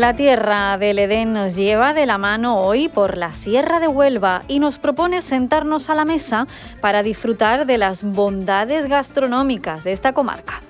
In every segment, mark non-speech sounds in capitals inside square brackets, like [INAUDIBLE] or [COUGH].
la tierra del Edén nos lleva de la mano hoy por la Sierra de Huelva y nos propone sentarnos a la mesa para disfrutar de las bondades gastronómicas de esta comarca.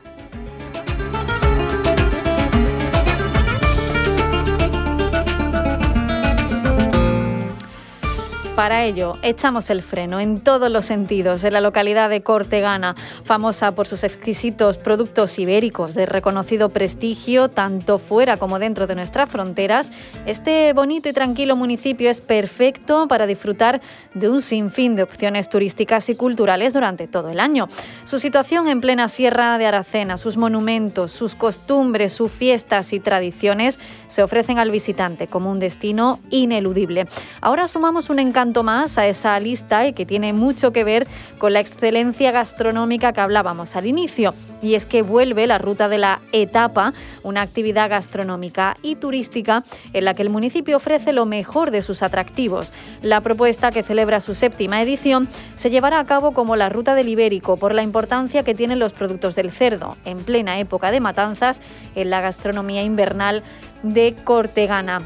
Para ello, echamos el freno en todos los sentidos en la localidad de Cortegana, famosa por sus exquisitos productos ibéricos de reconocido prestigio tanto fuera como dentro de nuestras fronteras. Este bonito y tranquilo municipio es perfecto para disfrutar de un sinfín de opciones turísticas y culturales durante todo el año. Su situación en plena Sierra de Aracena, sus monumentos, sus costumbres, sus fiestas y tradiciones se ofrecen al visitante como un destino ineludible. Ahora sumamos un encanto más a esa lista y que tiene mucho que ver con la excelencia gastronómica que hablábamos al inicio. Y es que vuelve la ruta de la etapa, una actividad gastronómica y turística en la que el municipio ofrece lo mejor de sus atractivos. La propuesta, que celebra su séptima edición, se llevará a cabo como la ruta del Ibérico por la importancia que tienen los productos del cerdo, en plena época de matanzas en la gastronomía invernal de Cortegana.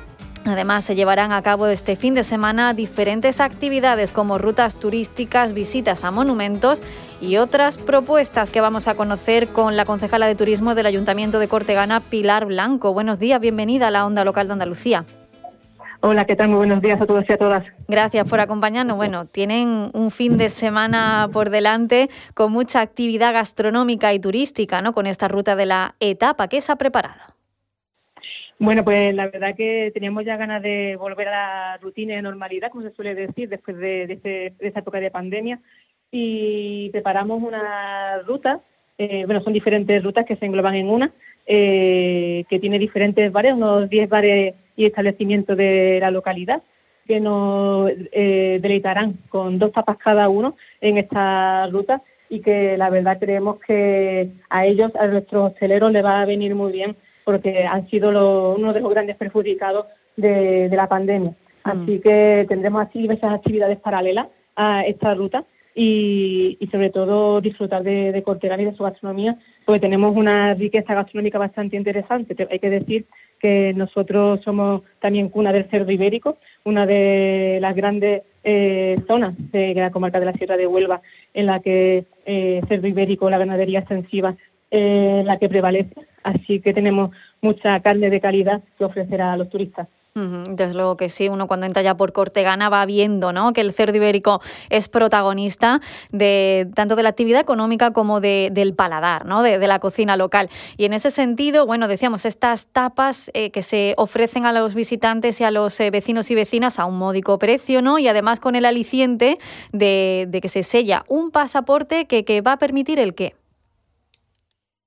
Además, se llevarán a cabo este fin de semana diferentes actividades como rutas turísticas, visitas a monumentos y otras propuestas que vamos a conocer con la concejala de turismo del Ayuntamiento de Cortegana, Pilar Blanco. Buenos días, bienvenida a la Onda Local de Andalucía. Hola, ¿qué tal? Muy buenos días a todos y a todas. Gracias por acompañarnos. Bueno, tienen un fin de semana por delante con mucha actividad gastronómica y turística, ¿no? Con esta ruta de la etapa. ¿Qué se ha preparado? Bueno, pues la verdad que teníamos ya ganas de volver a la rutina de normalidad, como se suele decir, después de, de, esta época de pandemia. Y preparamos una ruta, eh, bueno, son diferentes rutas que se engloban en una, eh, que tiene diferentes bares, unos 10 bares y establecimientos de la localidad, que nos eh, deleitarán con dos tapas cada uno en esta ruta y que la verdad creemos que a ellos, a nuestros hosteleros, les va a venir muy bien porque han sido uno de los grandes perjudicados de, la pandemia. Mm. Así que tendremos así esas actividades paralelas a esta ruta y, sobre todo disfrutar de, de y de su gastronomía, porque tenemos una riqueza gastronómica bastante interesante. Hay que decir que nosotros somos también cuna del cerdo ibérico, una de las grandes eh, zonas de la comarca de la Sierra de Huelva en la que eh, cerdo ibérico, la ganadería extensiva, eh, la que prevalece así que tenemos mucha carne de calidad que ofrecer a los turistas. Desde luego que sí, uno cuando entra ya por Cortegana va viendo ¿no? que el cerdo ibérico es protagonista de tanto de la actividad económica como de, del paladar, ¿no? De, la cocina local. Y en ese sentido, bueno, decíamos, estas tapas eh, que se ofrecen a los visitantes y a los eh, vecinos y vecinas a un módico precio, ¿no? Y además con el aliciente de, que se sella un pasaporte que, que va a permitir el qué.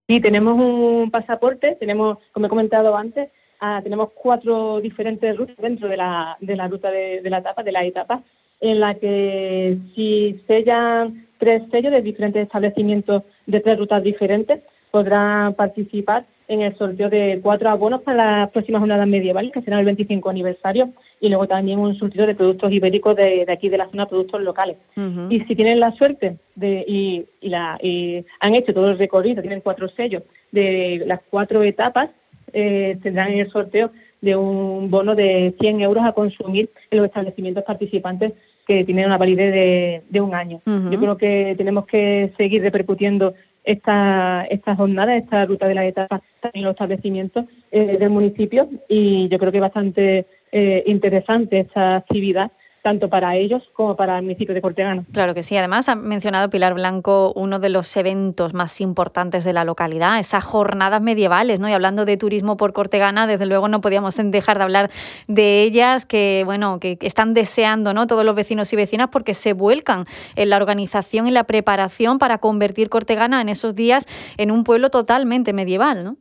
Sí, tenemos un pasaporte, tenemos, como he comentado antes, ah, tenemos cuatro diferentes rutas dentro de la, de la ruta de, la etapa, de la etapa, en la que si sellan tres sellos de diferentes establecimientos de tres rutas diferentes, podrán participar en el sorteo de cuatro abonos para las próximas jornadas medievales, que será el 25 aniversario, y luego también un surtido de productos ibéricos de, aquí de la zona, productos locales. Y si tienen la suerte de, y, la, han hecho todo el recorrido, tienen cuatro sellos de las cuatro etapas, eh, tendrán en el sorteo de un bono de 100 euros a consumir en los establecimientos participantes que tienen una validez de, un año. Yo creo que tenemos que seguir repercutiendo esta, esta jornada, esta ruta de la etapa en los establecimientos eh, del municipio y yo creo que es bastante eh, interesante esta actividad tanto para ellos como para el municipio de Cortegana. Claro que sí. Además, ha mencionado Pilar Blanco uno de los eventos más importantes de la localidad, esas jornadas medievales, ¿no? Y hablando de turismo por Cortegana, desde luego no podíamos [LAUGHS] dejar de hablar de ellas, que bueno, que están deseando, ¿no? Todos los vecinos y vecinas porque se vuelcan en la organización y la preparación para convertir Cortegana en esos días en un pueblo totalmente medieval, ¿no?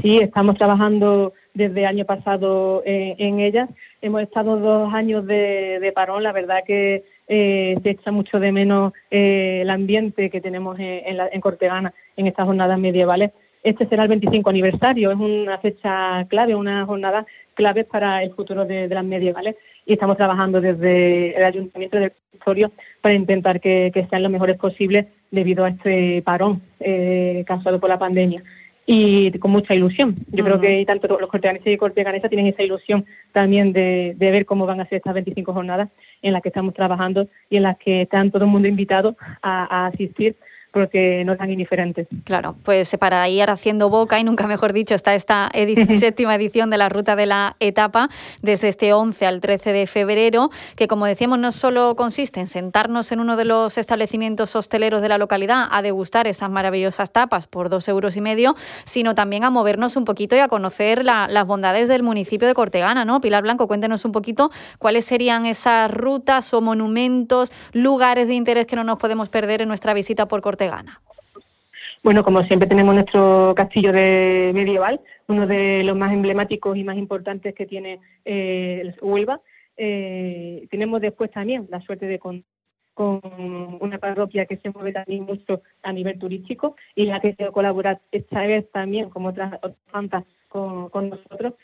Sí, estamos trabajando desde el año pasado eh, en ellas. Hemos estado dos años de, parón. La verdad que eh, se echa mucho de menos eh, el ambiente que tenemos en, en, Cortegana en estas jornadas medievales. Este será el 25 aniversario. Es una fecha clave, una jornada clave para el futuro de, las medievales y estamos trabajando desde el Ayuntamiento del Territorio para intentar que, sean lo mejores posibles debido a este parón causado por la pandemia y con mucha ilusión. Yo creo que tanto los corteganeses y corteganesas tienen esa ilusión también de, de, ver cómo van a ser estas 25 jornadas en las que estamos trabajando y en las que están todo el mundo invitado a asistir porque no tan indiferentes. Claro, pues para ir haciendo boca, y nunca mejor dicho, está esta [LAUGHS] séptima edición de la Ruta de la Etapa, desde este 11 al 13 de febrero, que como decíamos, no solo consiste en sentarnos en uno de los establecimientos hosteleros de la localidad a degustar esas maravillosas tapas por dos euros y medio, sino también a movernos un poquito y a conocer las bondades del municipio de Cortegana, ¿no? Pilar Blanco, cuéntenos un poquito cuáles serían esas rutas o monumentos, lugares de interés que no nos podemos perder en nuestra visita por Cortegana. Bueno, como siempre tenemos nuestro castillo de medieval, uno de los más emblemáticos y más importantes que tiene eh, Huelva. Eh, tenemos después también la suerte de con, con una parroquia que se mueve también mucho a nivel turístico y la que quiero colaborar esta vez también, como otras, otras fantas, con, con nosotros,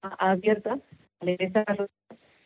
abierta, la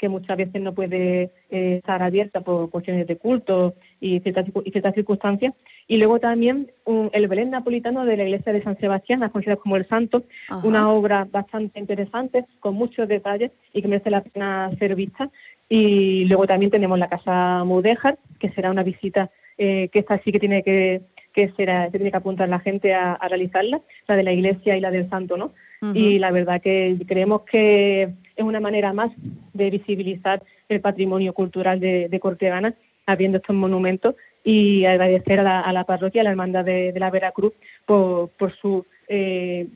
que muchas veces no puede eh, estar abierta por cuestiones de culto y ciertas, y ciertas circunstancias. Y luego también el Belén napolitano de la iglesia de San Sebastián, conocida como el Santo, una obra bastante interesante, con muchos detalles y que merece la pena ser vista. Y luego también tenemos la Casa Mudéjar, que será una visita eh, que esta sí que tiene que, que será, se tiene que apuntar la gente a, realizarla, la de la iglesia y la del santo, ¿no? Y la verdad que creemos que es una manera más de visibilizar el patrimonio cultural de, de Cortegana, habiendo estos monumentos y agradecer a la, parroquia, a la hermandad de, la Veracruz por, por su eh,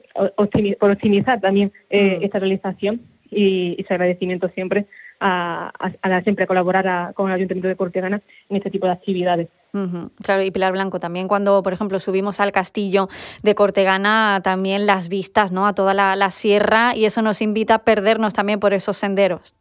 por optimizar también eh, esta realización y, ese agradecimiento siempre a, a, siempre colaborar con el Ayuntamiento de Cortegana en este tipo de actividades. Claro, y Pilar Blanco, también cuando, por ejemplo, subimos al castillo de Cortegana, también las vistas ¿no? a toda la, sierra y eso nos invita a perdernos también por esos senderos.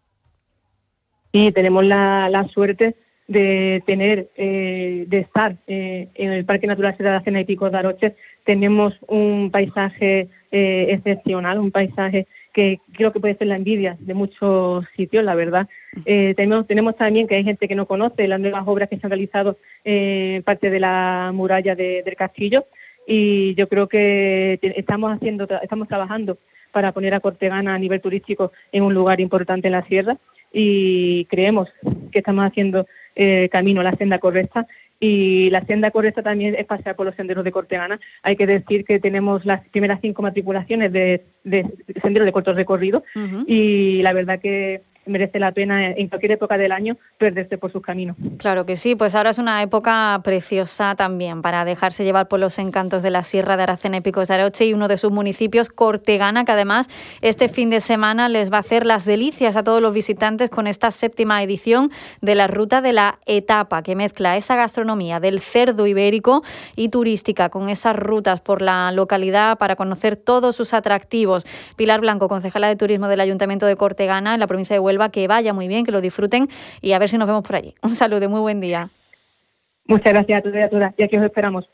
Sí, tenemos la, la suerte de tener, eh, de estar eh, en el Parque Natural Sierra de Cena y Pico de Aroche. Tenemos un paisaje eh, excepcional, un paisaje que creo que puede ser la envidia de muchos sitios, la verdad. Eh, tenemos, tenemos también que hay gente que no conoce las nuevas obras que se han realizado en parte de la muralla del castillo y yo creo que estamos haciendo, estamos trabajando para poner a Cortegana a nivel turístico en un lugar importante en la sierra y creemos que estamos haciendo eh, camino la senda correcta y la senda correcta también es pasear por los senderos de Cortegana. Hay que decir que tenemos las primeras cinco matriculaciones de, de senderos de corto recorrido y la verdad que merece la pena en cualquier época del año perderse por sus caminos. Claro que sí, pues ahora es una época preciosa también para dejarse llevar por los encantos de la Sierra de Aracena y Picos de Aroche y uno de sus municipios, Cortegana, que además este fin de semana les va a hacer las delicias a todos los visitantes con esta séptima edición de la Ruta de la Etapa, que mezcla esa gastronomía del cerdo ibérico y turística con esas rutas por la localidad para conocer todos sus atractivos. Pilar Blanco, concejala de Turismo del Ayuntamiento de Cortegana, en la provincia de Huelva, que vaya muy bien, que lo disfruten y a ver si nos vemos por allí. Un saludo, muy buen día. Muchas gracias a todos y a todas y aquí os esperamos.